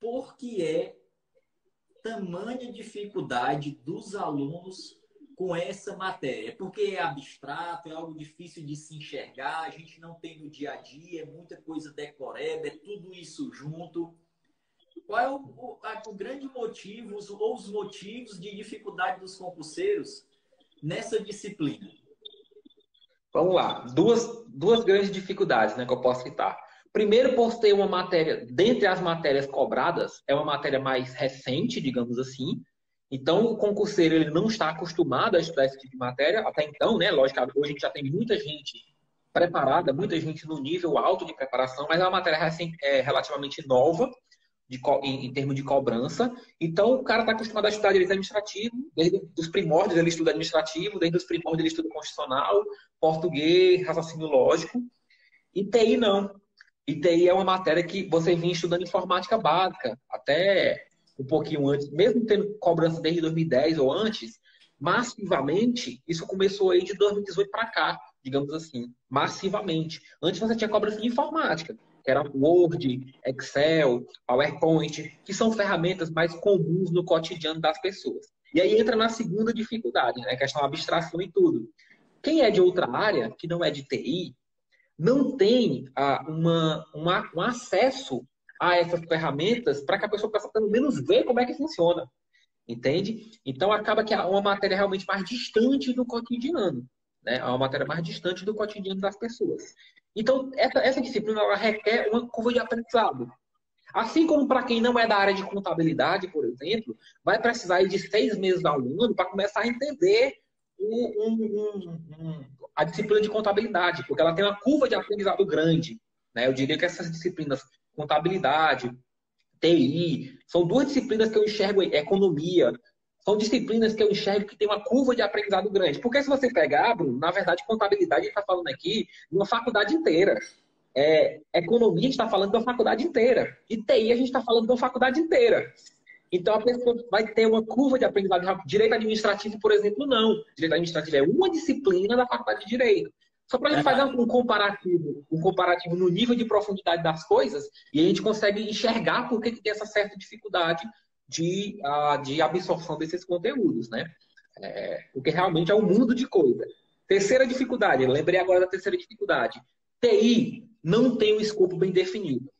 por que é tamanha dificuldade dos alunos com essa matéria? Porque é abstrato, é algo difícil de se enxergar, a gente não tem no dia a dia, é muita coisa decorada, é tudo isso junto. Qual é o, o, o grande motivo ou os motivos de dificuldade dos concurseiros nessa disciplina? Vamos lá. Duas, duas grandes dificuldades né, que eu posso citar. Primeiro, por ter uma matéria, dentre as matérias cobradas, é uma matéria mais recente, digamos assim. Então, o concurseiro ele não está acostumado a estudar esse tipo de matéria, até então, né? Lógico, hoje a gente já tem muita gente preparada, muita gente no nível alto de preparação, mas é uma matéria é, relativamente nova de, em, em termos de cobrança. Então, o cara está acostumado a estudar direito administrativo, desde os primórdios ele estuda administrativo, desde os primórdios ele estuda constitucional, português, raciocínio lógico. E TI não. E TI é uma matéria que você vinha estudando informática básica, até um pouquinho antes, mesmo tendo cobrança desde 2010 ou antes, massivamente, isso começou aí de 2018 para cá, digamos assim, massivamente. Antes você tinha cobrança de informática, que era Word, Excel, PowerPoint, que são ferramentas mais comuns no cotidiano das pessoas. E aí entra na segunda dificuldade, né, questão da abstração e tudo. Quem é de outra área, que não é de TI, não tem ah, uma, uma, um acesso a essas ferramentas para que a pessoa possa pelo menos ver como é que funciona. Entende? Então acaba que é uma matéria realmente mais distante do cotidiano. Né? É uma matéria mais distante do cotidiano das pessoas. Então, essa, essa disciplina ela requer uma curva de aprendizado. Assim como para quem não é da área de contabilidade, por exemplo, vai precisar de seis meses ao ano para começar a entender um, um, um, a disciplina de contabilidade, porque ela tem uma curva de aprendizado grande. Né? Eu diria que essas disciplinas, contabilidade, TI, são duas disciplinas que eu enxergo, economia, são disciplinas que eu enxergo que tem uma curva de aprendizado grande. Porque se você pegar, Bruno, na verdade, contabilidade, está falando aqui de uma faculdade inteira. É, economia, a gente está falando de uma faculdade inteira. E TI, a gente está falando de uma faculdade inteira. Então a pessoa vai ter uma curva de aprendizado. Direito administrativo, por exemplo, não. Direito administrativo é uma disciplina da faculdade de direito. Só para a gente fazer um comparativo, um comparativo no nível de profundidade das coisas, e a gente consegue enxergar por que, que tem essa certa dificuldade de, uh, de absorção desses conteúdos, né? É, porque realmente é um mundo de coisa. Terceira dificuldade, eu lembrei agora da terceira dificuldade. TI não tem um escopo bem definido.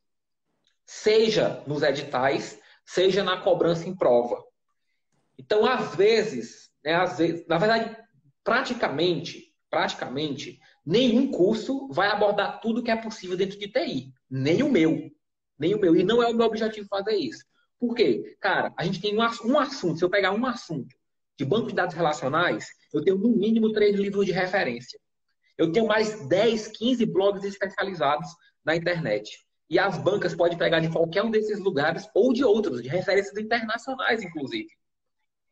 Seja nos editais, seja na cobrança em prova. Então, às vezes, né, às vezes, na verdade, praticamente, praticamente, nenhum curso vai abordar tudo que é possível dentro de TI. Nem o meu. Nem o meu. E não é o meu objetivo fazer isso. Por quê? Cara, a gente tem um, um assunto. Se eu pegar um assunto de banco de dados relacionais, eu tenho no mínimo três livros de referência. Eu tenho mais 10, 15 blogs especializados na internet. E as bancas podem pegar de qualquer um desses lugares ou de outros, de referências internacionais, inclusive.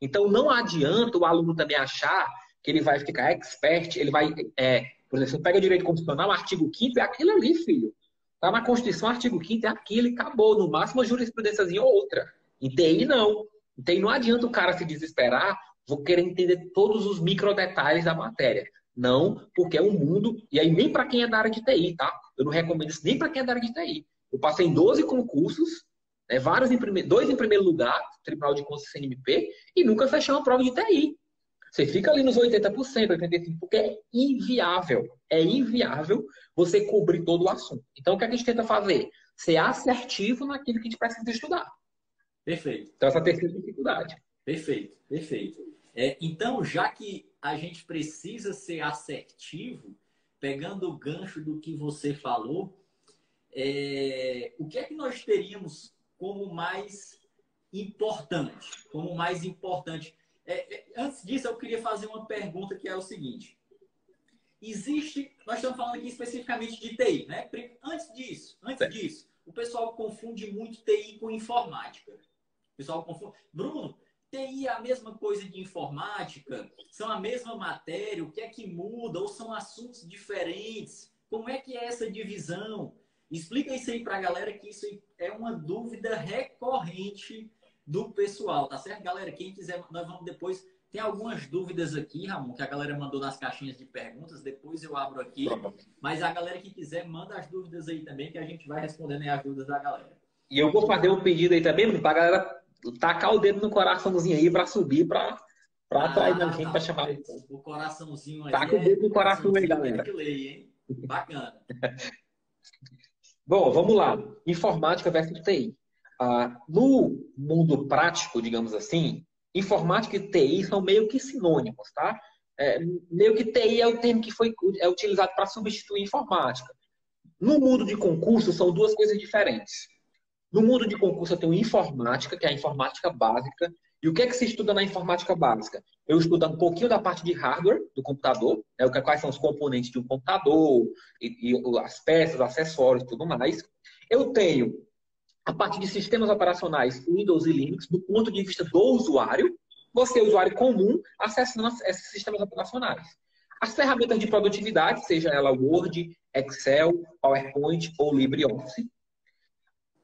Então, não adianta o aluno também achar que ele vai ficar expert, ele vai. É, por exemplo, você pega direito constitucional, artigo 5 é aquilo ali, filho. Tá na Constituição, artigo 5 é aquilo e acabou. No máximo, uma jurisprudênciazinha ou outra. Em TI, não. Em TI, não adianta o cara se desesperar, vou querer entender todos os micro detalhes da matéria. Não, porque é um mundo, e aí nem para quem é da área de TI, tá? Eu não recomendo isso nem para quem é da área de TI. Eu passei em 12 concursos, né, vários em primeiro, dois em primeiro lugar, Tribunal de Contas CNMP, e nunca fechei uma prova de TI. Você fica ali nos 80%, 85%, porque é inviável. É inviável você cobrir todo o assunto. Então, o que, é que a gente tenta fazer? Ser assertivo naquilo que a gente precisa estudar. Perfeito. Então, essa é a terceira dificuldade. Perfeito, perfeito. É, então, já que a gente precisa ser assertivo, pegando o gancho do que você falou, é, o que é que nós teríamos como mais importante? Como mais importante? É, é, antes disso, eu queria fazer uma pergunta que é o seguinte. Existe, nós estamos falando aqui especificamente de TI, né? Antes disso, antes disso, o pessoal confunde muito TI com informática. O pessoal confunde. Bruno, TI é a mesma coisa de informática? São a mesma matéria? O que é que muda? Ou são assuntos diferentes? Como é que é essa divisão? Explica isso aí para a galera, que isso é uma dúvida recorrente do pessoal, tá certo, galera? Quem quiser, nós vamos depois. Tem algumas dúvidas aqui, Ramon, que a galera mandou nas caixinhas de perguntas. Depois eu abro aqui. Mas a galera que quiser, manda as dúvidas aí também, que a gente vai respondendo aí as dúvidas da galera. E eu vou fazer um pedido aí também, para a galera tacar o dedo no coraçãozinho aí para subir, para para atrair ah, a gente, tá, para chamar. O coraçãozinho aí. Taca o dedo no coração aí, galera. Ler, Bacana. Bom, vamos lá. Informática versus TI. Ah, no mundo prático, digamos assim, informática e TI são meio que sinônimos, tá? É, meio que TI é o termo que foi é utilizado para substituir informática. No mundo de concurso, são duas coisas diferentes. No mundo de concurso, eu tenho informática, que é a informática básica. E o que é que se estuda na informática básica? Eu estudo um pouquinho da parte de hardware do computador, né, quais são os componentes de um computador, e, e as peças, acessórios e tudo mais. Eu tenho a parte de sistemas operacionais Windows e Linux, do ponto de vista do usuário, você, usuário comum, acessando esses sistemas operacionais. As ferramentas de produtividade, seja ela Word, Excel, PowerPoint ou LibreOffice.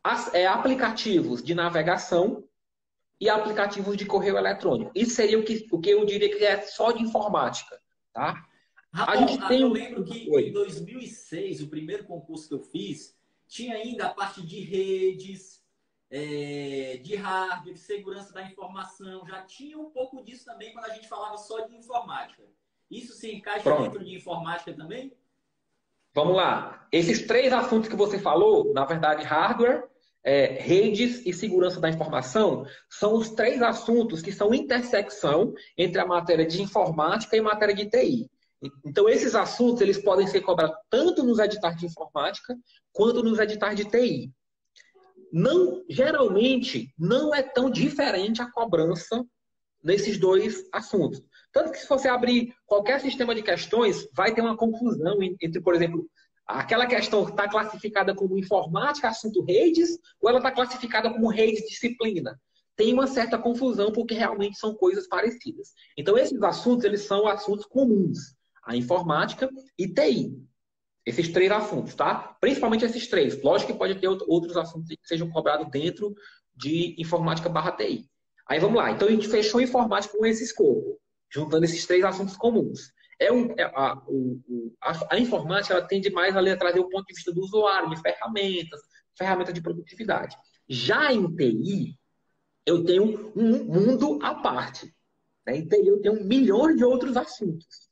As, é, aplicativos de navegação e aplicativos de correio eletrônico. Isso seria o que, o que eu diria que é só de informática. Tá? a gente tem... eu lembro que Oi. em 2006, o primeiro concurso que eu fiz, tinha ainda a parte de redes, é, de hardware, de segurança da informação. Já tinha um pouco disso também quando a gente falava só de informática. Isso se encaixa Pronto. dentro de informática também? Vamos lá. Esses três assuntos que você falou, na verdade, hardware, é, redes e segurança da informação, são os três assuntos que são intersecção entre a matéria de informática e matéria de TI. Então, esses assuntos eles podem ser cobrados tanto nos editais de informática quanto nos editais de TI. Não, geralmente, não é tão diferente a cobrança nesses dois assuntos. Tanto que se você abrir qualquer sistema de questões, vai ter uma confusão entre, por exemplo, aquela questão que está classificada como informática, assunto redes, ou ela está classificada como redes disciplina. Tem uma certa confusão porque realmente são coisas parecidas. Então, esses assuntos, eles são assuntos comuns a informática e TI. Esses três assuntos, tá? Principalmente esses três. Lógico que pode ter outros assuntos que sejam cobrados dentro de informática barra TI. Aí vamos lá. Então a gente fechou informática com esse escopo, juntando esses três assuntos comuns. É um, é, a, o, a, a, informática ela tende mais a trazer o ponto de vista do usuário, de ferramentas, ferramentas de produtividade. Já em TI, eu tenho um mundo à parte. Né? Em TI, eu tenho milhões de outros assuntos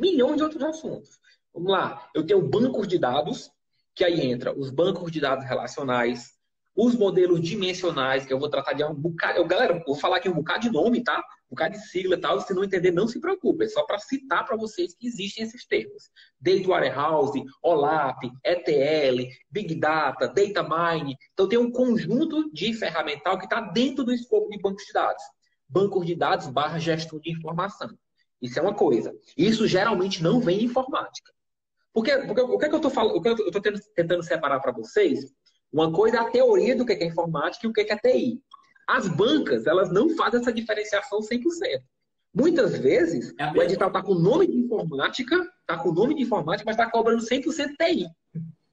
milhões de outros assuntos. Vamos lá, eu tenho bancos de dados, que aí entra os bancos de dados relacionais, os modelos dimensionais, que eu vou tratar de um bocado. Eu, galera, vou falar aqui um bocado de nome, tá? Um bocado de sigla e tal. Se não entender, não se preocupe. É só para citar para vocês que existem esses termos. Data Warehouse, OLAP, ETL, Big Data, Data Mine. Então, tem um conjunto de ferramental que está dentro do escopo de bancos de dados. Bancos de dados barra gestão de informação. Isso é uma coisa. Isso geralmente não vem em informática. Porque, porque o que, é que eu estou falando, o que eu estou tentando separar para vocês, uma coisa é a teoria do que é informática e o que é TI. As bancas, elas não fazem essa diferenciação 100%. Muitas vezes, é o edital está com o nome de informática, está com o nome de informática, mas está cobrando 100% TI.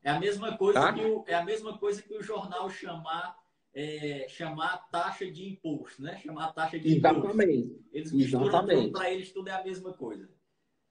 É a mesma coisa tá? que o, é a mesma coisa que o jornal chamar é, chamar taxa de imposto, né? Chamar taxa de Exatamente. imposto. Eles Exatamente. Para eles tudo é a mesma coisa.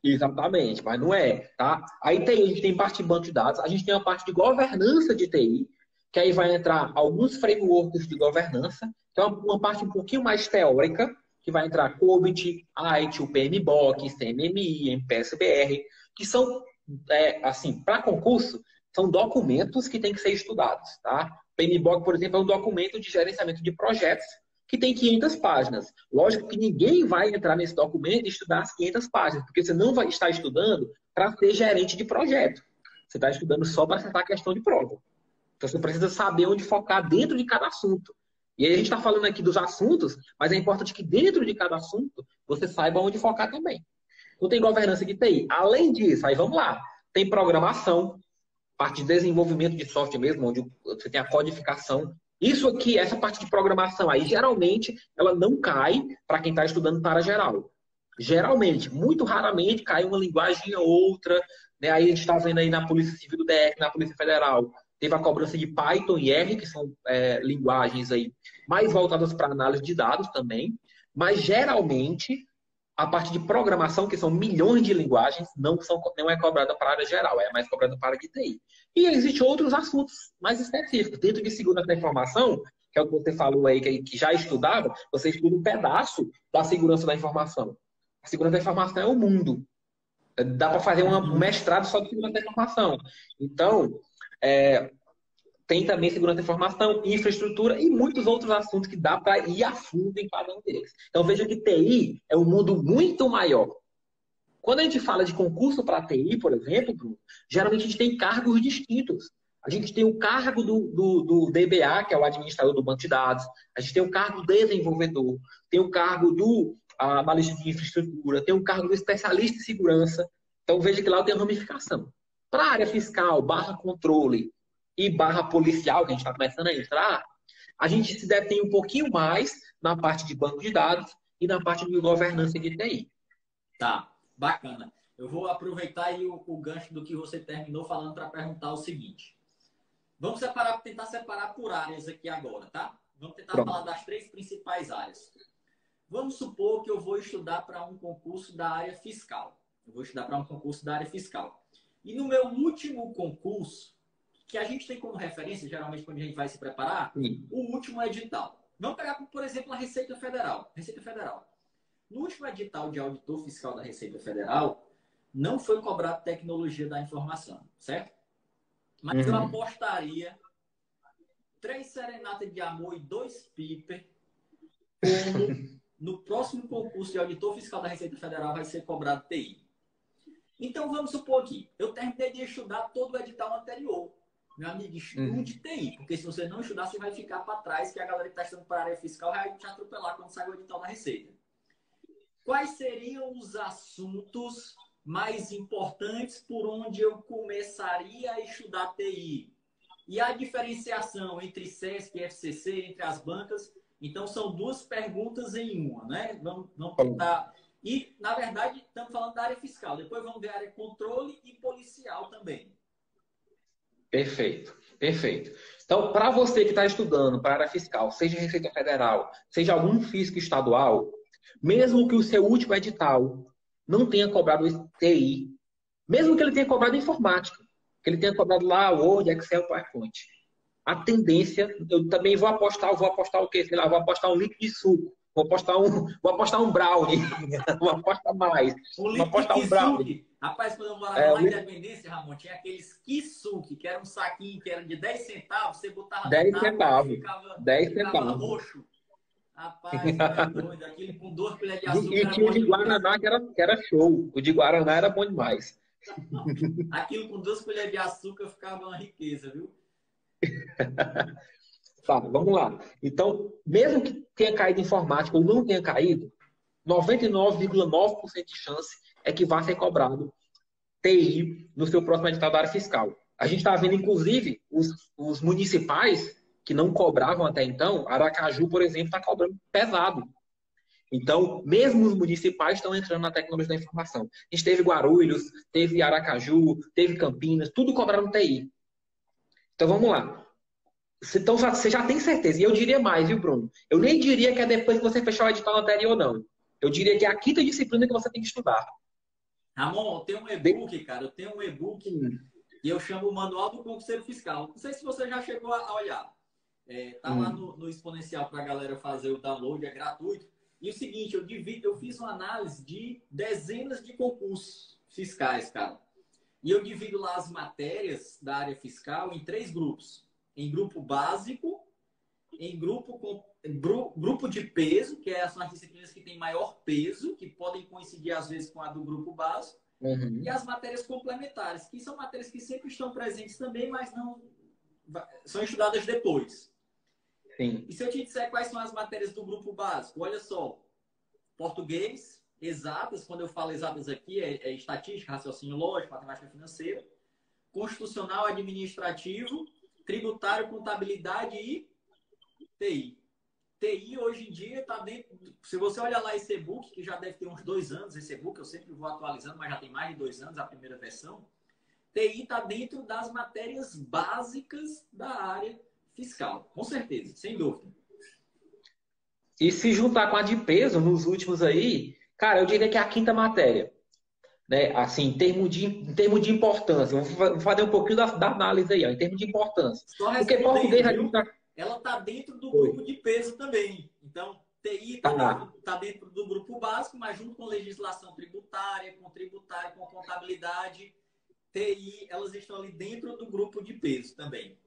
Exatamente, mas não é, tá? Aí tem, a gente tem parte de banco de dados, a gente tem a parte de governança de TI, que aí vai entrar alguns frameworks de governança, é uma, parte um pouquinho mais teórica, que vai entrar COBIT, IT, o PMBOK, CMMI, MPSBR, que são, é, assim, para concurso, são documentos que têm que ser estudados, tá? PMBOK, por exemplo, é um documento de gerenciamento de projetos que tem 500 páginas. Lógico que ninguém vai entrar nesse documento e estudar as 500 páginas, porque você não vai estar estudando para ser gerente de projeto. Você está estudando só para acertar a questão de prova. Então você precisa saber onde focar dentro de cada assunto. E aí a gente está falando aqui dos assuntos, mas é importante que dentro de cada assunto você saiba onde focar também. Então tem governança de TI. Além disso, aí vamos lá, tem programação, parte de desenvolvimento de software mesmo, onde você tem a codificação. Isso aqui, essa parte de programação aí, geralmente, ela não cai para quem está estudando para geral. Geralmente, muito raramente, cai uma linguagem ou outra. Né? Aí a gente está vendo aí na Polícia Civil do DF, na Polícia Federal, teve a cobrança de Python e R, que são é, linguagens aí mais voltadas para análise de dados também. Mas, geralmente, a parte de programação, que são milhões de linguagens, não, são, não é cobrada para a área geral, é mais cobrada para a área de TI. E existem outros assuntos mais específicos. Dentro de segurança da informação, que é o que você falou aí, que, já estudava, você estuda um pedaço da segurança da informação. A segurança da informação é o mundo. Dá para fazer um mestrado só de segurança da informação. Então, é, tem também segurança da informação, infraestrutura e muitos outros assuntos que dá para ir a fundo em cada um deles. Então veja que TI é um mundo muito maior. Quando a gente fala de concurso para TI, por exemplo, geralmente a gente tem cargos distintos. A gente tem o cargo do, do, do, DBA, que é o administrador do banco de dados. A gente tem o cargo do desenvolvedor. Tem o cargo do analista de infraestrutura. Tem o cargo do especialista em segurança. Então veja que lá tem a ramificação. Para a área fiscal, barra controle, e barra policial, que a gente está começando a entrar, a gente se detém um pouquinho mais na parte de banco de dados e na parte de governança de TI. Tá, bacana. Eu vou aproveitar aí o, o gancho do que você terminou falando para perguntar o seguinte. Vamos separar, tentar separar por áreas aqui agora, tá? Vamos tentar Pronto. falar das três principais áreas. Vamos supor que eu vou estudar para um concurso da área fiscal. Eu vou estudar para um concurso da área fiscal. E no meu último concurso, que a gente tem como referência, geralmente, quando a gente vai se preparar, Sim. o último edital. Vamos pegar, por exemplo, a Receita Federal. Receita Federal. No último edital de auditor fiscal da Receita Federal, não foi cobrado tecnologia da informação, certo? Mas uhum. eu apostaria três serenatas de amor e dois piper como no próximo concurso de auditor fiscal da Receita Federal vai ser cobrado TI. Então vamos supor aqui, eu terminei de estudar todo o edital anterior. Meu amigo, estude uhum. TI, porque se você não estudar, você vai ficar para trás, que a galera que está estudando para a área fiscal vai te atropelar quando sair o edital da Receita. Quais seriam os assuntos mais importantes por onde eu começaria a estudar TI? E a diferenciação entre SESC e FCC, entre as bancas? Então, são duas perguntas em uma, né? Vamos, vamos tentar. E, na verdade, estamos falando da área fiscal. Depois vamos ver a área controle e policial também. Perfeito, perfeito. Então, para você que está estudando para a área fiscal, seja Receita Federal, seja algum físico estadual, mesmo que o seu último edital não tenha cobrado TI, mesmo que ele tenha cobrado informática, que ele tenha cobrado lá Word, Excel, PowerPoint, a tendência, eu também vou apostar, vou apostar o quê? Sei lá, vou apostar um link de suco, vou apostar um, vou apostar um brownie, vou apostar mais, vou apostar um brownie. Rapaz, quando eu morava é, lá em Independência, Ramon, tinha aqueles kisuke, que era um saquinho que era de 10 centavos, você botava 10 centavos. Ficava, 10 ficava centavos. roxo. Rapaz, doido. Aquilo com duas colheres de açúcar. E tinha o de Guaraná que era, que era show. O de Guaraná era bom demais. Aquilo com duas colheres de açúcar ficava uma riqueza, viu? Tá, vamos lá. Então, mesmo que tenha caído informática ou não tenha caído, 99,9% de chance é que vai ser cobrado TI no seu próximo edital da área fiscal. A gente está vendo, inclusive, os, os, municipais que não cobravam até então, Aracaju, por exemplo, está cobrando pesado. Então, mesmo os municipais estão entrando na tecnologia da informação. A gente teve Guarulhos, teve Aracaju, teve Campinas, tudo cobrando TI. Então, vamos lá. Então, você já tem certeza. E eu diria mais, viu, Bruno? Eu nem diria que é depois que você fechar o edital anterior, não. Eu diria que é a quinta disciplina que você tem que estudar. Ramon, eu tenho um e-book, cara. Eu tenho um e-book e eu chamo o Manual do Concurseiro Fiscal. Não sei se você já chegou a olhar. É, tá hum. lá no, no Exponencial para a galera fazer o download, é gratuito. E o seguinte, eu divido, eu fiz uma análise de dezenas de concursos fiscais, cara. E eu divido lá as matérias da área fiscal em três grupos. Em grupo básico, em grupo com grupo de peso, que é, são as disciplinas que têm maior peso, que podem coincidir às vezes com a do grupo básico, uhum. e as matérias complementares, que são matérias que sempre estão presentes também, mas não são estudadas depois. Sim. E se eu te disser quais são as matérias do grupo básico, olha só, português, exatas, quando eu falo exatas aqui, é, é estatística, raciocínio lógico, matemática financeira, constitucional, administrativo, tributário, contabilidade e TI. TI hoje em dia está dentro. Se você olhar lá esse e-book, que já deve ter uns dois anos, esse e-book eu sempre vou atualizando, mas já tem mais de dois anos a primeira versão. TI está dentro das matérias básicas da área fiscal, com certeza, sem dúvida. E se juntar com a de peso, nos últimos aí, Cara, eu diria que é a quinta matéria. Né? Assim, em termos de, em termo de importância. Vou fazer um pouquinho da, da análise aí, ó, em termos de importância. Só Porque português viu? Tá... Ela está dentro do grupo de peso também. Então, TI está ah. dentro, tá dentro do grupo básico, mas junto com legislação tributária, com tributária, com contabilidade, TI, elas estão ali dentro do grupo de peso também.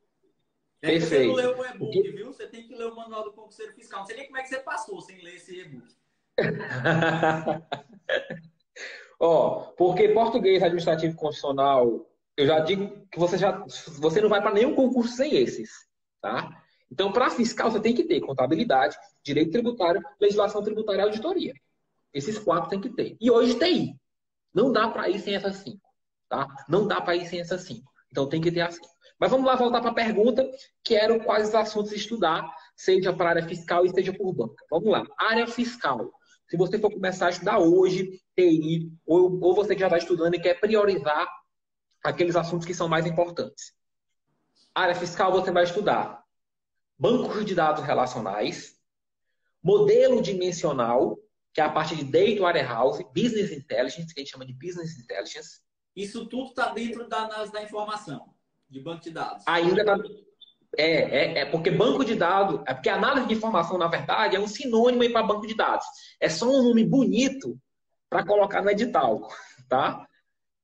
É Perfeito. Você não leu o e-book, que... viu? Você tem que ler o manual do concurseiro fiscal. Não sei nem como é que você passou sem ler esse e-book. Ó, porque português administrativo constitucional, eu já digo que você já você não vai para nenhum concurso sem esses, tá? Então, para fiscal, você tem que ter contabilidade, direito tributário, legislação tributária e auditoria. Esses quatro tem que ter. E hoje tem. Não dá para ir sem essas cinco, tá? Não dá para ir sem essas cinco. Então, tem que ter as cinco. Mas vamos lá voltar para a pergunta, que eram quais os assuntos estudar, seja para a área fiscal e seja por banca. Vamos lá. Área fiscal. Se você for começar a estudar hoje, TI, ou, ou você que já está estudando e quer priorizar aqueles assuntos que são mais importantes. Área fiscal, você vai estudar bancos de dados relacionais, modelo dimensional, que é a parte de Data Warehouse, Business Intelligence, que a gente chama de Business Intelligence. Isso tudo está dentro da análise da informação, de banco de dados. Ainda está é, é, é, porque banco de dados, é porque análise de informação, na verdade, é um sinônimo para banco de dados. É só um nome bonito para colocar no edital, tá?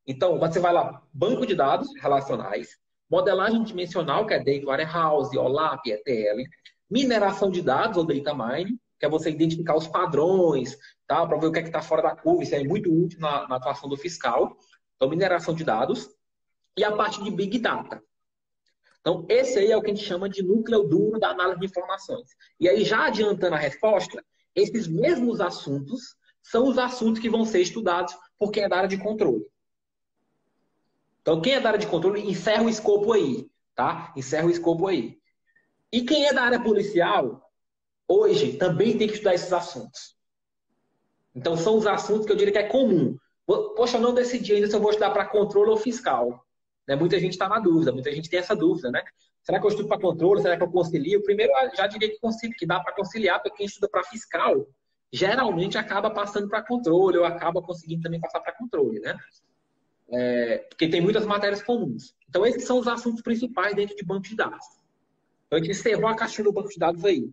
Então, você vai lá, banco de dados relacionais, modelagem dimensional, que é Data Warehouse, OLAP, ETL, mineração de dados, ou Data Mining, que é você identificar os padrões, tá? Para ver o que é está fora da curva, isso é muito útil na, na atuação do fiscal. Então, mineração de dados. E a parte de Big Data, então, esse aí é o que a gente chama de núcleo duro da análise de informações. E aí, já adiantando a resposta, esses mesmos assuntos são os assuntos que vão ser estudados por quem é da área de controle. Então, quem é da área de controle, encerra o escopo aí, tá? Encerra o escopo aí. E quem é da área policial, hoje, também tem que estudar esses assuntos. Então, são os assuntos que eu diria que é comum. Poxa, eu não decidi ainda se eu vou estudar para controle ou fiscal. Né? Muita gente está na dúvida, muita gente tem essa dúvida, né? Será que eu estudo para controle? Será que eu concilio? Primeiro, já diria que, que dá para conciliar, porque quem estuda para fiscal geralmente acaba passando para controle ou acaba conseguindo também passar para controle, né? É, porque tem muitas matérias comuns. Então, esses são os assuntos principais dentro de banco de dados. Então, a gente encerrou a caixinha do banco de dados aí.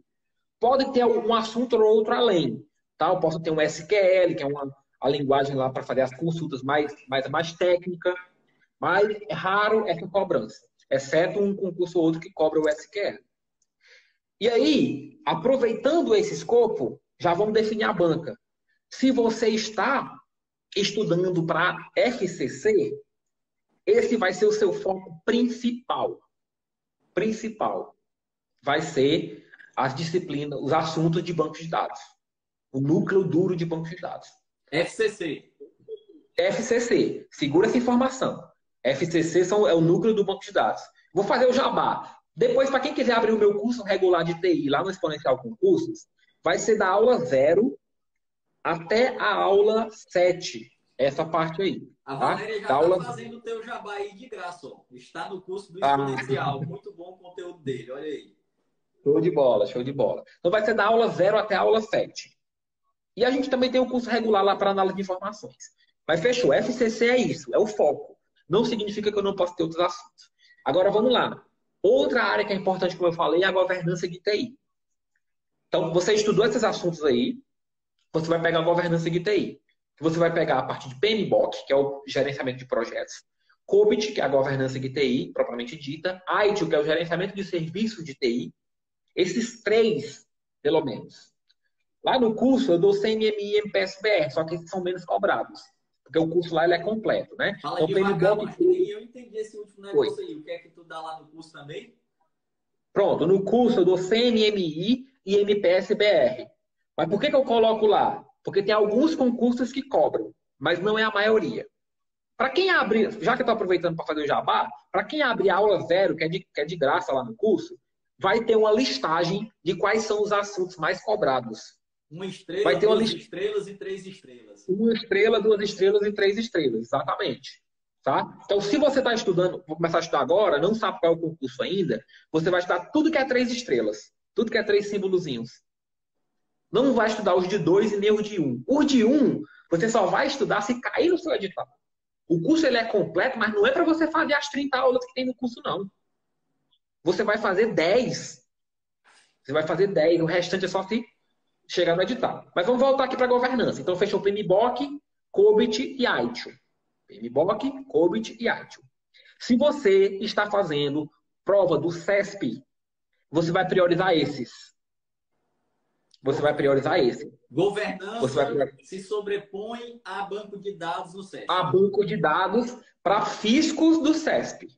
Pode ter algum assunto ou outro além. Tá? Eu posso ter um SQL, que é uma, a linguagem lá para fazer as consultas mais, mais, mais técnica. Mas é raro essa cobrança, exceto um concurso ou outro que cobra o SQL. E aí, aproveitando esse escopo, já vamos definir a banca. Se você está estudando para FCC, esse vai ser o seu foco principal. Principal. Vai ser as disciplinas, os assuntos de banco de dados. O núcleo duro de banco de dados. FCC. FCC. Segura essa informação. FCC são, é o núcleo do banco de dados. Vou fazer o jabá. Depois, para quem quiser abrir o meu curso regular de TI lá no Exponencial Concursos, vai ser da aula 0 até a aula 7. Essa parte aí. A tá? Valéria já está aula... fazendo o teu jabá aí de graça. Ó. Está no curso do ah. Exponencial. Ah. Muito bom o conteúdo dele. Olha aí. Show de bola, show de bola. Então vai ser da aula 0 até a aula 7. E a gente também tem o um curso regular lá para análise de informações. Mas fechou. FCC é isso, é o foco. Não significa que eu não posso ter outros assuntos. Agora vamos lá. Outra área que é importante, como eu falei, é a governança de TI. Então, você estudou esses assuntos aí, você vai pegar a governança de TI. Você vai pegar a parte de PMBOK, que é o gerenciamento de projetos, COBIT, que é a governança de TI, propriamente dita, ITIL, que é o gerenciamento de serviços de TI. Esses três, pelo menos. Lá no curso, eu dou CMMI e MPSBR, só que esses são menos cobrados porque o curso lá ele é completo, né? Fala então, devagar, que... eu entendi esse último negócio Foi. aí. O que é que tu dá lá no curso também? Pronto, no curso eu dou CNMI e MPSBR. Mas por que, que eu coloco lá? Porque tem alguns concursos que cobram, mas não é a maioria. Para quem abre, já que eu estou aproveitando para fazer o jabá, para quem abre aula zero, que é, de, que é de graça lá no curso, vai ter uma listagem de quais são os assuntos mais cobrados. Uma estrela, vai ter duas list... estrelas e três estrelas. Uma estrela, duas estrelas e três estrelas, exatamente. Tá? Então, se você está estudando, vou começar a estudar agora, não sabe qual é o concurso ainda, você vai estudar tudo que é três estrelas. Tudo que é três símbolozinhos. Não vai estudar os de 2 e nem os de 1. Um. Os de 1, um, você só vai estudar se cair no seu edital. O curso ele é completo, mas não é para você fazer as 30 aulas que tem no curso, não. Você vai fazer 10. Você vai fazer 10. O restante é só se chegar no edital. Mas vamos voltar aqui para a governança. Então, fechou PMBOK, COBIT e AITIO. PMBOK, COBIT e AITIO. Se você está fazendo prova do CESP, você vai priorizar esses. Você vai priorizar esse. Governança priorizar... se sobrepõe a banco de dados do CESP. A banco de dados para fiscos do CESP.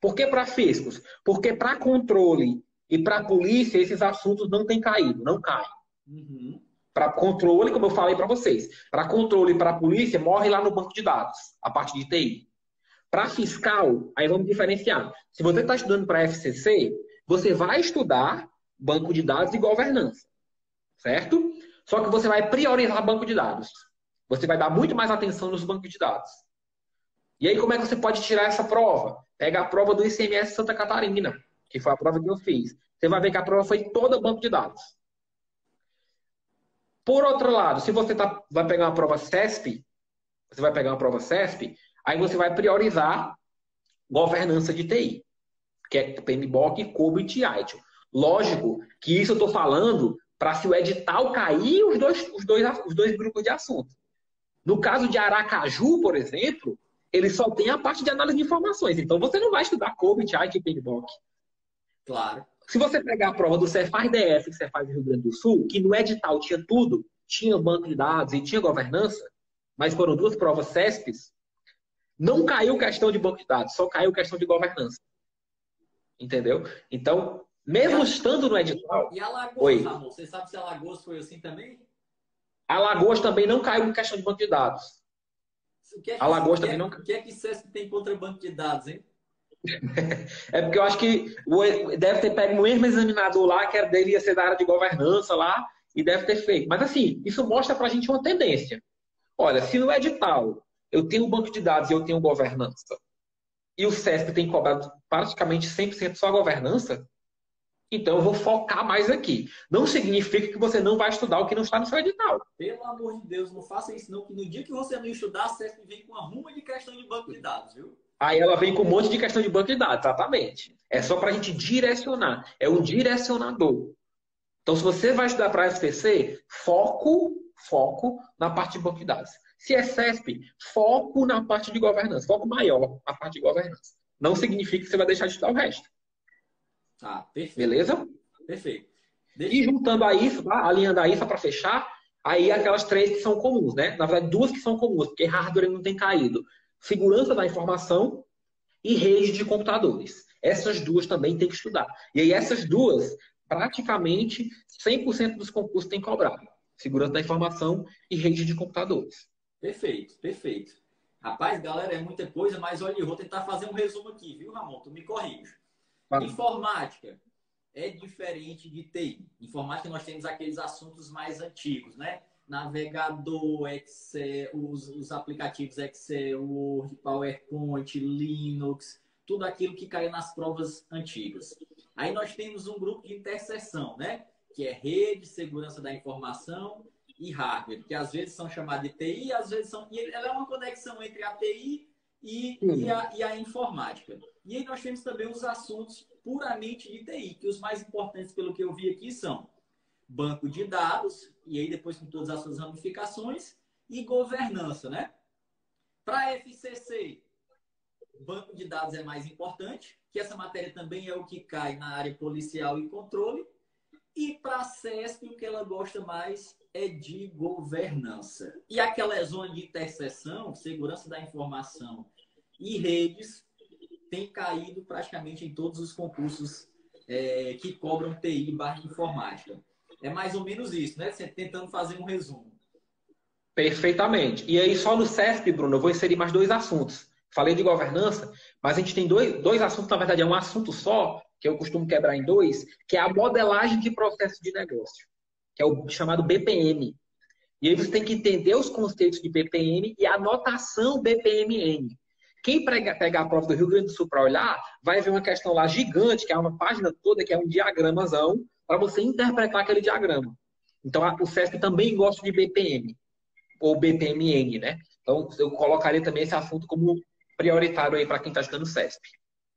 Por que para fiscos? Porque para controle e para polícia esses assuntos não têm caído, não caem. Uhum. Para controle, como eu falei para vocês, para controle e para polícia morre lá no banco de dados, a parte de TI. Para fiscal, aí vamos diferenciar. Se você está estudando para FCC, você vai estudar banco de dados e governança, certo? Só que você vai priorizar banco de dados. Você vai dar muito mais atenção nos bancos de dados. E aí, como é que você pode tirar essa prova? Pega a prova do ICMS Santa Catarina, que foi a prova que eu fiz. Você vai ver que a prova foi toda banco de dados. Por outro lado, se você tá, vai pegar uma prova CESP, você vai pegar uma prova CESP, Aí você vai priorizar governança de TI, que é PMBOK, COBIT e ITIL. Lógico que isso eu estou falando para se o edital cair os dois, os, dois, os dois grupos de assunto. No caso de Aracaju, por exemplo, ele só tem a parte de análise de informações. Então você não vai estudar COBIT, ITIL e PMBOK. Claro. Se você pegar a prova do Cefaz DF, que você faz no Rio Grande do Sul, que no edital tinha tudo, tinha banco de dados e tinha governança, mas foram duas provas CESPs, não caiu questão de banco de dados, só caiu questão de governança. Entendeu? Então, mesmo estando no edital. E Alagoas, Oi. Ramon, você sabe se Alagoas foi assim também? Alagoas também não caiu em questão de banco de dados. O que é que, Alagoas também não caiu. O que é que SESC tem contra banco de dados, hein? É porque eu acho que deve ter pego um mesmo examinador lá, que devia ser da área de governança lá, e deve ter feito. Mas assim, isso mostra pra gente uma tendência. Olha, se no edital eu tenho um banco de dados e eu tenho governança, e o SESC tem cobrado praticamente 100% só a governança, então eu vou focar mais aqui. Não significa que você não vai estudar o que não está no seu edital. Pelo amor de Deus, não faça isso não, que no dia que você não estudar, a SESC vem com uma ruma de questão de banco de dados, viu? Aí ela vem com um monte de questão de banco de dados, exatamente. É só para a gente direcionar. É um direcionador. Então, se você vai estudar para a SPC, foco, foco na parte de banco de dados. Se é CESP, foco na parte de governança, foco maior na parte de governança. Não significa que você vai deixar de estudar o resto. Tá, perfeito. Beleza? Perfeito. Deixa... E juntando a isso, tá? alinhando a isso para fechar, aí aquelas três que são comuns, né? Na verdade, duas que são comuns, porque hardware não tem caído. Segurança da informação e rede de computadores. Essas duas também tem que estudar. E aí essas duas, praticamente 100% dos concursos tem cobrado. Segurança da informação e rede de computadores. Perfeito, perfeito. Rapaz, galera, é muita coisa, mas olha, eu vou tentar fazer um resumo aqui, viu, Ramon? Tu me corrige. Ah. Informática é diferente de TI. Informática nós temos aqueles assuntos mais antigos, né? Navegador, Excel, os, os aplicativos Excel, Word, PowerPoint, Linux, tudo aquilo que caiu nas provas antigas. Aí nós temos um grupo de interseção, né? Que é rede, segurança da informação e hardware, que às vezes são chamados de TI, às vezes são. E ela é uma conexão entre a TI e, e, a, e a informática. E aí nós temos também os assuntos puramente de TI, que os mais importantes, pelo que eu vi aqui, são banco de dados, e aí depois com todas as suas ramificações, e governança, né? Para a FCC, banco de dados é mais importante, que essa matéria também é o que cai na área policial e controle. E para a CESP, o que ela gosta mais é de governança. E aquela zona de interseção, segurança da informação e redes, tem caído praticamente em todos os concursos é, que cobram TI barra informática. É mais ou menos isso, né? Tentando fazer um resumo. Perfeitamente. E aí, só no CESP, Bruno, eu vou inserir mais dois assuntos. Falei de governança, mas a gente tem dois, dois assuntos, na verdade, é um assunto só, que eu costumo quebrar em dois, que é a modelagem de processo de negócio que é o chamado BPM. E aí você tem que entender os conceitos de BPM e a notação BPMN. Quem pegar a prova do Rio Grande do Sul para olhar, vai ver uma questão lá gigante, que é uma página toda, que é um diagramazão, para você interpretar aquele diagrama. Então, o CESP também gosta de BPM, ou BPMN, né? Então, eu colocaria também esse assunto como prioritário aí para quem está estudando CESP.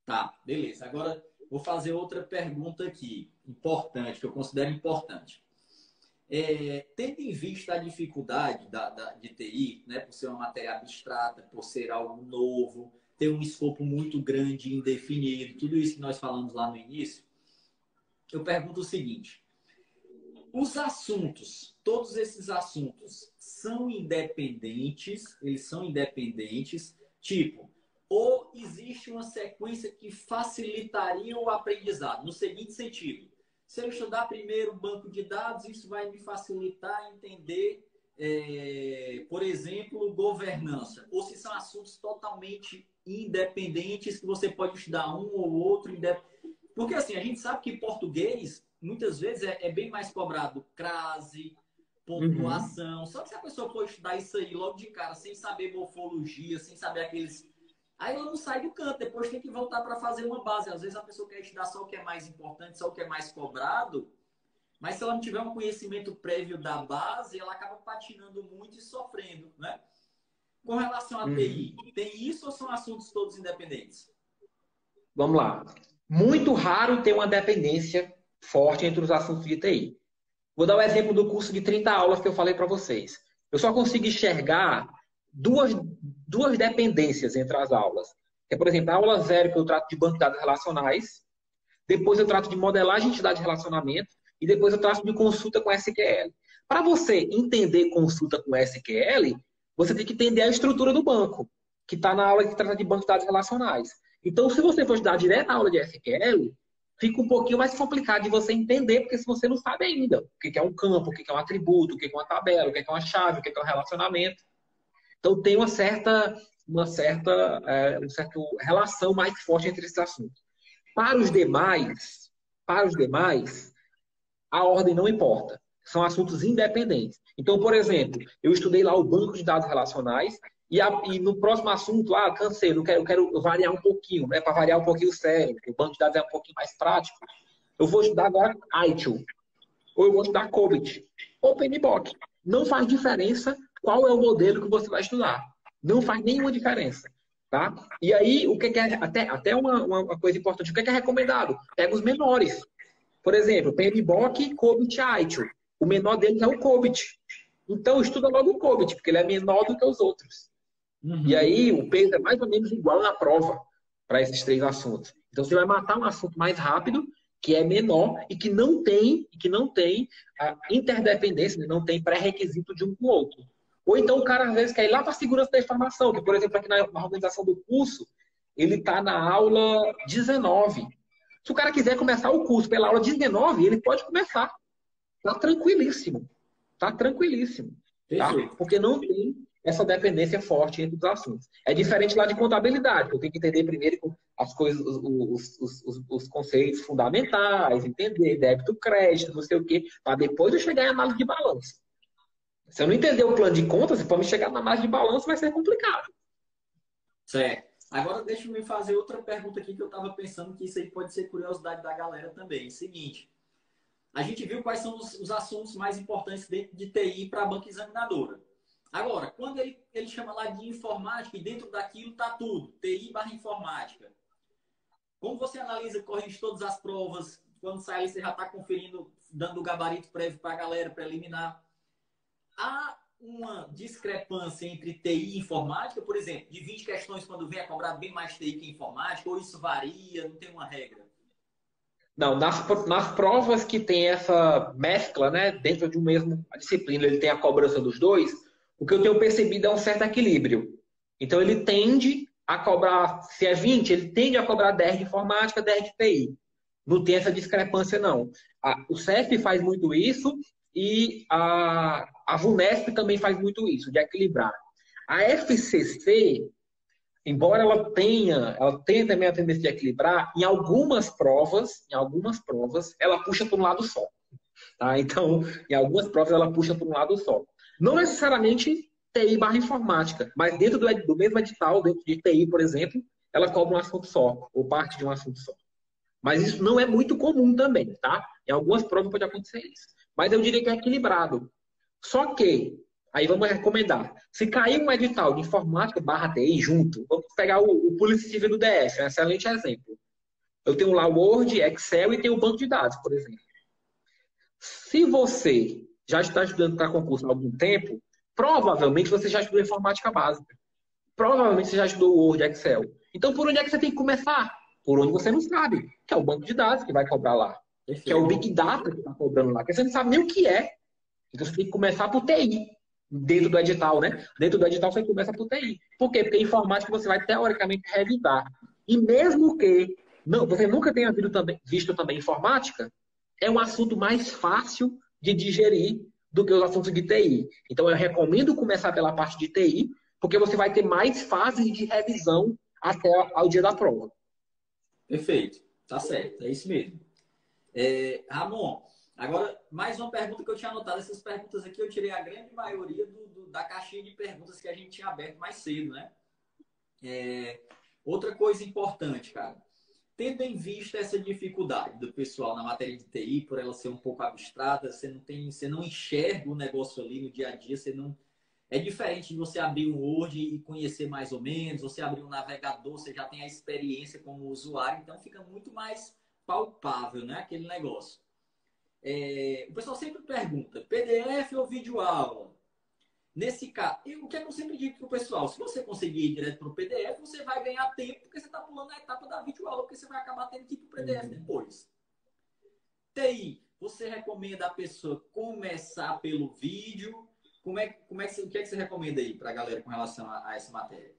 Tá, beleza. Agora, vou fazer outra pergunta aqui, importante, que eu considero importante. É, tendo em vista a dificuldade da, da, de TI, né, por ser uma matéria abstrata, por ser algo novo, ter um escopo muito grande, indefinido, tudo isso que nós falamos lá no início, eu pergunto o seguinte: os assuntos, todos esses assuntos, são independentes, eles são independentes, tipo, ou existe uma sequência que facilitaria o aprendizado, no seguinte sentido. Se eu estudar primeiro banco de dados, isso vai me facilitar entender, é, por exemplo, governança. Ou se são assuntos totalmente independentes que você pode estudar um ou outro. Porque assim, a gente sabe que português muitas vezes é, é bem mais cobrado crase, pontuação. Uhum. Só que se a pessoa for estudar isso aí logo de cara, sem saber morfologia, sem saber aqueles. Aí ela não sai do canto, depois tem que voltar para fazer uma base. Às vezes a pessoa quer estudar só o que é mais importante, só o que é mais cobrado, mas se ela não tiver um conhecimento prévio da base, ela acaba patinando muito e sofrendo, né? Com relação à uhum. TI, tem isso ou são assuntos todos independentes? Vamos lá. Muito raro ter uma dependência forte entre os assuntos de TI. Vou dar o um exemplo do curso de 30 aulas que eu falei para vocês. Eu só consigo enxergar duas, duas dependências entre as aulas. É, por exemplo, a aula zero, que eu trato de banco de dados relacionais, depois eu trato de modelagem de entidade de relacionamento, e depois eu trato de consulta com SQL. Para você entender consulta com SQL, você tem que entender a estrutura do banco, que está na aula que trata de banco de dados relacionais. Então, se você for estudar direto na aula de SQL, fica um pouquinho mais complicado de você entender, porque se você não sabe ainda o que é um campo, o que é um atributo, o que é uma tabela, o que é uma chave, o que é um relacionamento. Então tem uma certa, uma certa, é, uma certa relação mais forte entre esses assuntos. Para os demais, para os demais, a ordem não importa. São assuntos independentes. Então, por exemplo, eu estudei lá o banco de dados relacionais e, a, e, no próximo assunto, ah, cansei, quero, eu quero variar um pouquinho, né? Para variar um pouquinho o cérebro, o banco de dados é um pouquinho mais prático. Eu vou estudar agora ITIL, ou eu vou estudar COBIT, ou PMBOK. Não faz diferença qual é o modelo que você vai estudar. Não faz nenhuma diferença. Tá? E aí, o que é, até, até uma, uma coisa importante, o que é, recomendado? Pega os menores. Por exemplo, PMBOK, COBIT, ITIL. O menor deles é o COBIT. Então, estuda logo o COBIT, porque ele é menor do que os outros. Uhum. E aí o peso é mais ou menos igual na prova para esses três assuntos. Então você vai matar um assunto mais rápido, que é menor e que não tem, que não tem a interdependência, não tem pré-requisito de um com o outro. Ou então o cara às vezes quer ir lá para a segurança da informação, que por exemplo aqui na, na organização do curso, ele está na aula 19. Se o cara quiser começar o curso pela aula 19, ele pode começar. Tá tranquilíssimo. Tá tranquilíssimo. Tá? Porque não tem essa dependência forte entre os assuntos. É diferente lá de contabilidade, eu tenho que entender primeiro as coisas, os, os, os, os conceitos fundamentais, entender débito, crédito, não sei o quê, para depois eu chegar em análise de balanço. Se eu não entender o plano de contas, para me chegar na análise de balanço vai ser complicado. Certo. Agora deixa eu me fazer outra pergunta aqui que eu estava pensando que isso aí pode ser curiosidade da galera também. É seguinte, a gente viu quais são os, os assuntos mais importantes dentro de TI para a banca examinadora. Agora, quando ele, ele chama lá de informática e dentro daquilo está tudo, TI barra informática. Como você analisa, corrige todas as provas, quando sai você já está conferindo, dando o gabarito prévio para a galera preliminar. Há uma discrepância entre TI e informática, por exemplo, de 20 questões quando vem a cobrar bem mais TI que informática, ou isso varia, não tem uma regra? Não, nas, nas provas que tem essa mescla, né, dentro de um mesmo disciplina, ele tem a cobrança dos dois, o que eu tenho percebido é um certo equilíbrio. Então, ele tende a cobrar, se é 20, ele tende a cobrar 10 de informática, 10 de TI. Não tem essa discrepância, não. o CEF faz muito isso e a, a VUNESP também faz muito isso, de equilibrar. A FCC, embora ela tenha, ela tenha também a tendência de equilibrar, em algumas provas, em algumas provas, ela puxa para um lado só. Tá? Então, em algumas provas ela puxa para um lado só. Não necessariamente TI barra informática, mas dentro do, do mesmo edital, dentro de TI, por exemplo, ela cobra um assunto só, ou parte de um assunto só. Mas isso não é muito comum também, tá? Em algumas provas pode acontecer isso. Mas eu diria que é equilibrado. Só que, aí vamos recomendar, se cair um edital de informática barra TI junto, vamos pegar o, o Civil do DF, é um excelente exemplo. Eu tenho lá Word, Excel e tenho o banco de dados, por exemplo. Se você já está estudando para concurso há algum tempo, provavelmente você já estudou informática básica. Provavelmente você já estudou Word, Excel. Então, por onde é que você tem que começar? Por onde você não sabe, que é o banco de dados que vai cobrar lá. Que é o Big Data que está cobrando lá. Que você não sabe nem o que é. Então, você tem que começar por TI. Dentro do edital, né? Dentro do edital, você começa por TI. Por quê? Porque informática você vai, teoricamente, revisar. E mesmo que não, você nunca tenha visto também, visto também informática, é um assunto mais fácil de digerir do que os assuntos de TI. Então, eu recomendo começar pela parte de TI, porque você vai ter mais fases de revisão até ao dia da prova. Perfeito. Tá certo. É isso mesmo. É, Ramon, agora, mais uma pergunta que eu tinha anotado. Essas perguntas aqui eu tirei a grande maioria do, do, da caixinha de perguntas que a gente tinha aberto mais cedo, né? É, outra coisa importante, cara tendo em vista essa dificuldade do pessoal na matéria de TI, por ela ser um pouco abstrata, você não tem, você não enxerga o negócio ali no dia a dia, você não é diferente de você abrir um Word e conhecer mais ou menos, você abrir um navegador, você já tem a experiência como usuário, então fica muito mais palpável, né, aquele negócio. É, o pessoal sempre pergunta, PDF ou vídeo aula? Nesse caso, o que é que eu sempre digo para o pessoal? Se você conseguir ir direto para o PDF, você vai ganhar tempo, porque você está pulando a etapa da videoaula, porque você vai acabar tendo que ir para o PDF uhum. depois. TI, você recomenda a pessoa começar pelo vídeo? Como é, como é que, o que é que você recomenda aí para a galera com relação a, a, essa matéria?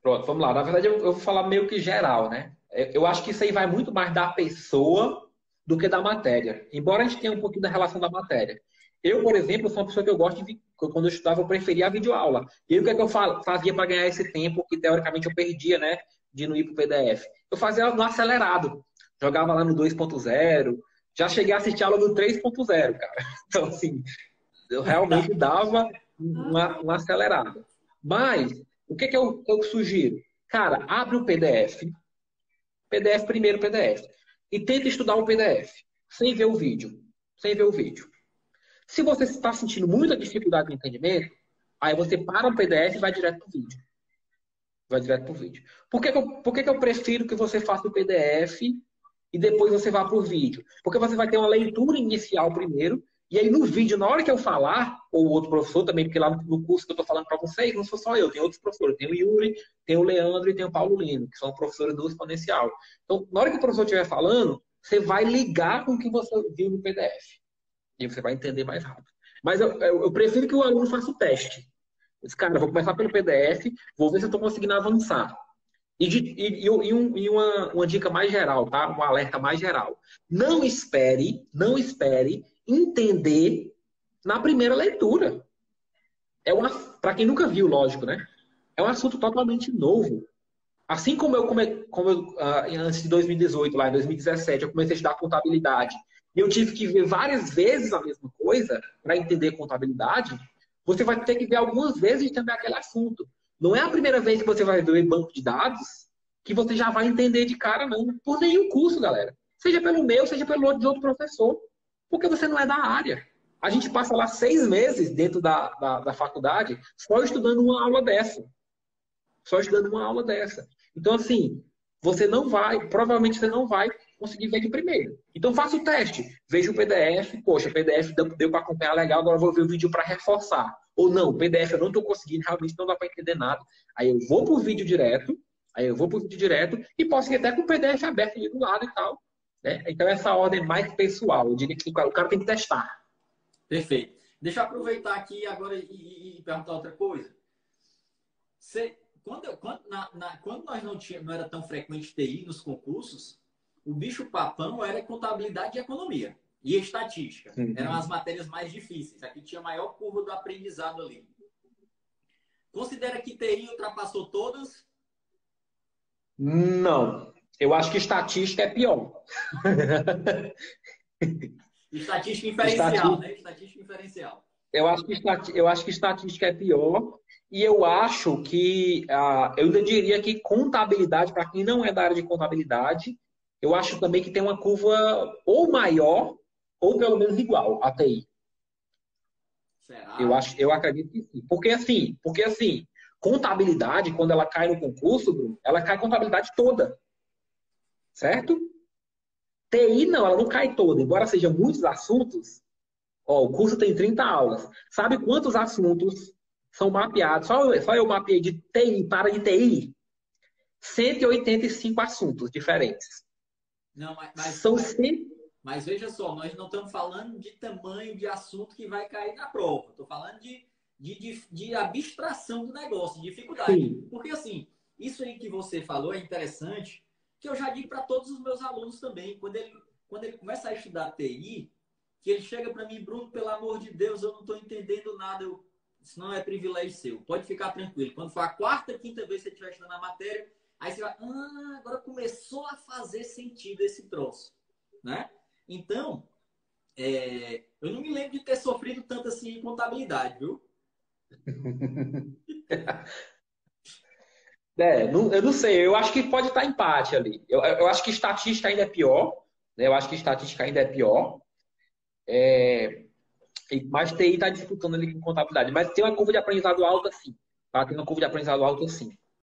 Pronto, vamos lá. Na verdade, eu, eu vou falar meio que geral, né? Eu acho que isso aí vai muito mais da pessoa do que da matéria. Embora a gente tenha um pouquinho da relação da matéria. Eu, por exemplo, sou uma pessoa que eu gosto de. Quando eu estudava, eu preferia a videoaula. E o que, é que eu fazia para ganhar esse tempo que, teoricamente, eu perdia, né? De não ir para o PDF? Eu fazia no acelerado. Jogava lá no 2.0. Já cheguei a assistir aula do 3.0, cara. Então, assim, eu realmente dava uma, uma acelerada. Mas, o que, é que eu, eu sugiro? Cara, abre o PDF. PDF primeiro, PDF. E tenta estudar o PDF. Sem ver o vídeo. Sem ver o vídeo. Se você está sentindo muita dificuldade no entendimento, aí você para o PDF e vai direto para o vídeo. Vai direto para o vídeo. Por, que, que, eu, por que, que eu prefiro que você faça o PDF e depois você vá para o vídeo? Porque você vai ter uma leitura inicial primeiro, e aí no vídeo, na hora que eu falar, ou outro professor também, porque lá no curso que eu estou falando para vocês, não sou só eu, tem outros professores. Tem o Yuri, tem o Leandro e tem o Paulo Lino, que são professores do exponencial. Então, na hora que o professor estiver falando, você vai ligar com o que você viu no PDF. E você vai entender mais rápido. Mas eu, eu, eu prefiro que o aluno faça o teste. Esse cara, eu vou começar pelo PDF, vou ver se eu estou conseguindo avançar. E, de, e, e, um, e uma, uma, dica mais geral, tá? Um alerta mais geral. Não espere, não espere entender na primeira leitura. É uma, para quem nunca viu, lógico, né? É um assunto totalmente novo. Assim como eu, como eu uh, antes de 2018, lá em 2017, eu comecei a estudar contabilidade eu tive que ver várias vezes a mesma coisa para entender contabilidade, você vai ter que ver algumas vezes também aquele assunto. Não é a primeira vez que você vai ver banco de dados que você já vai entender de cara, não. Por nenhum curso, galera. Seja pelo meu, seja pelo outro de outro professor. Porque você não é da área. A gente passa lá seis meses dentro da, da, da faculdade só estudando uma aula dessa. Só estudando uma aula dessa. Então, assim, você não vai, provavelmente você não vai conseguir ver de primeiro. Então faça o teste. Veja o PDF, poxa, PDF deu para acompanhar legal, agora vou ver o vídeo para reforçar. Ou não, PDF eu não estou conseguindo, realmente não dá para entender nada. Aí eu vou para o vídeo direto, aí eu vou para o vídeo direto e posso ir até com o PDF aberto ali do lado e tal. Né? Então essa ordem mais pessoal. Eu diria que o cara tem que testar. Perfeito. Deixa eu aproveitar aqui agora e, e, e perguntar outra coisa. Você, quando, quando, na, na, quando nós não, não era tão frequente TI nos concursos, o bicho papão era contabilidade e economia. E estatística. Eram as matérias mais difíceis. Aqui tinha a maior curva do aprendizado ali. Considera que TI ultrapassou todas? Não. Eu acho que estatística é pior. estatística inferencial, estatística... né? Estatística inferencial. Eu acho, que eu acho que estatística é pior. E eu acho que, uh, eu ainda diria que contabilidade, para quem não é da área de contabilidade, eu acho também que tem uma curva ou maior ou pelo menos igual a TI. Será? Eu, acho, eu acredito que sim. Porque assim, porque assim, contabilidade, quando ela cai no concurso, Bruno, ela cai a contabilidade toda. Certo? TI não, ela não cai toda. Embora sejam muitos assuntos, ó, o curso tem 30 aulas. Sabe quantos assuntos são mapeados? Só, só eu mapeei de TI para de TI. 185 assuntos diferentes. Não, mas, mas são sempre mas veja só, nós não estamos falando de tamanho de assunto que vai cair na prova. Estou falando de, de, de, de, abstração do negócio, de dificuldade. Sim. Porque, assim, isso aí que você falou é interessante, que eu já digo para todos os meus alunos também. Quando ele, quando ele começa a estudar TI, que ele chega para mim, Bruno, pelo amor de Deus, eu não estou entendendo nada. Eu, isso não é privilégio seu. Pode ficar tranquilo. Quando for a quarta, quinta vez que você estiver estudando a matéria, aí você vai, ah, agora começou a fazer sentido esse troço, né? Então, é, eu não me lembro de ter sofrido tanto assim em contabilidade, viu? é, não, eu não sei, eu acho que pode estar empate ali. Eu, eu acho que estatística ainda é pior, né? Eu acho que estatística ainda é pior. É, mas TI está disputando ali com contabilidade. Mas tem uma curva de aprendizado alta, sim. Tá? Tem uma curva de aprendizado alta, sim.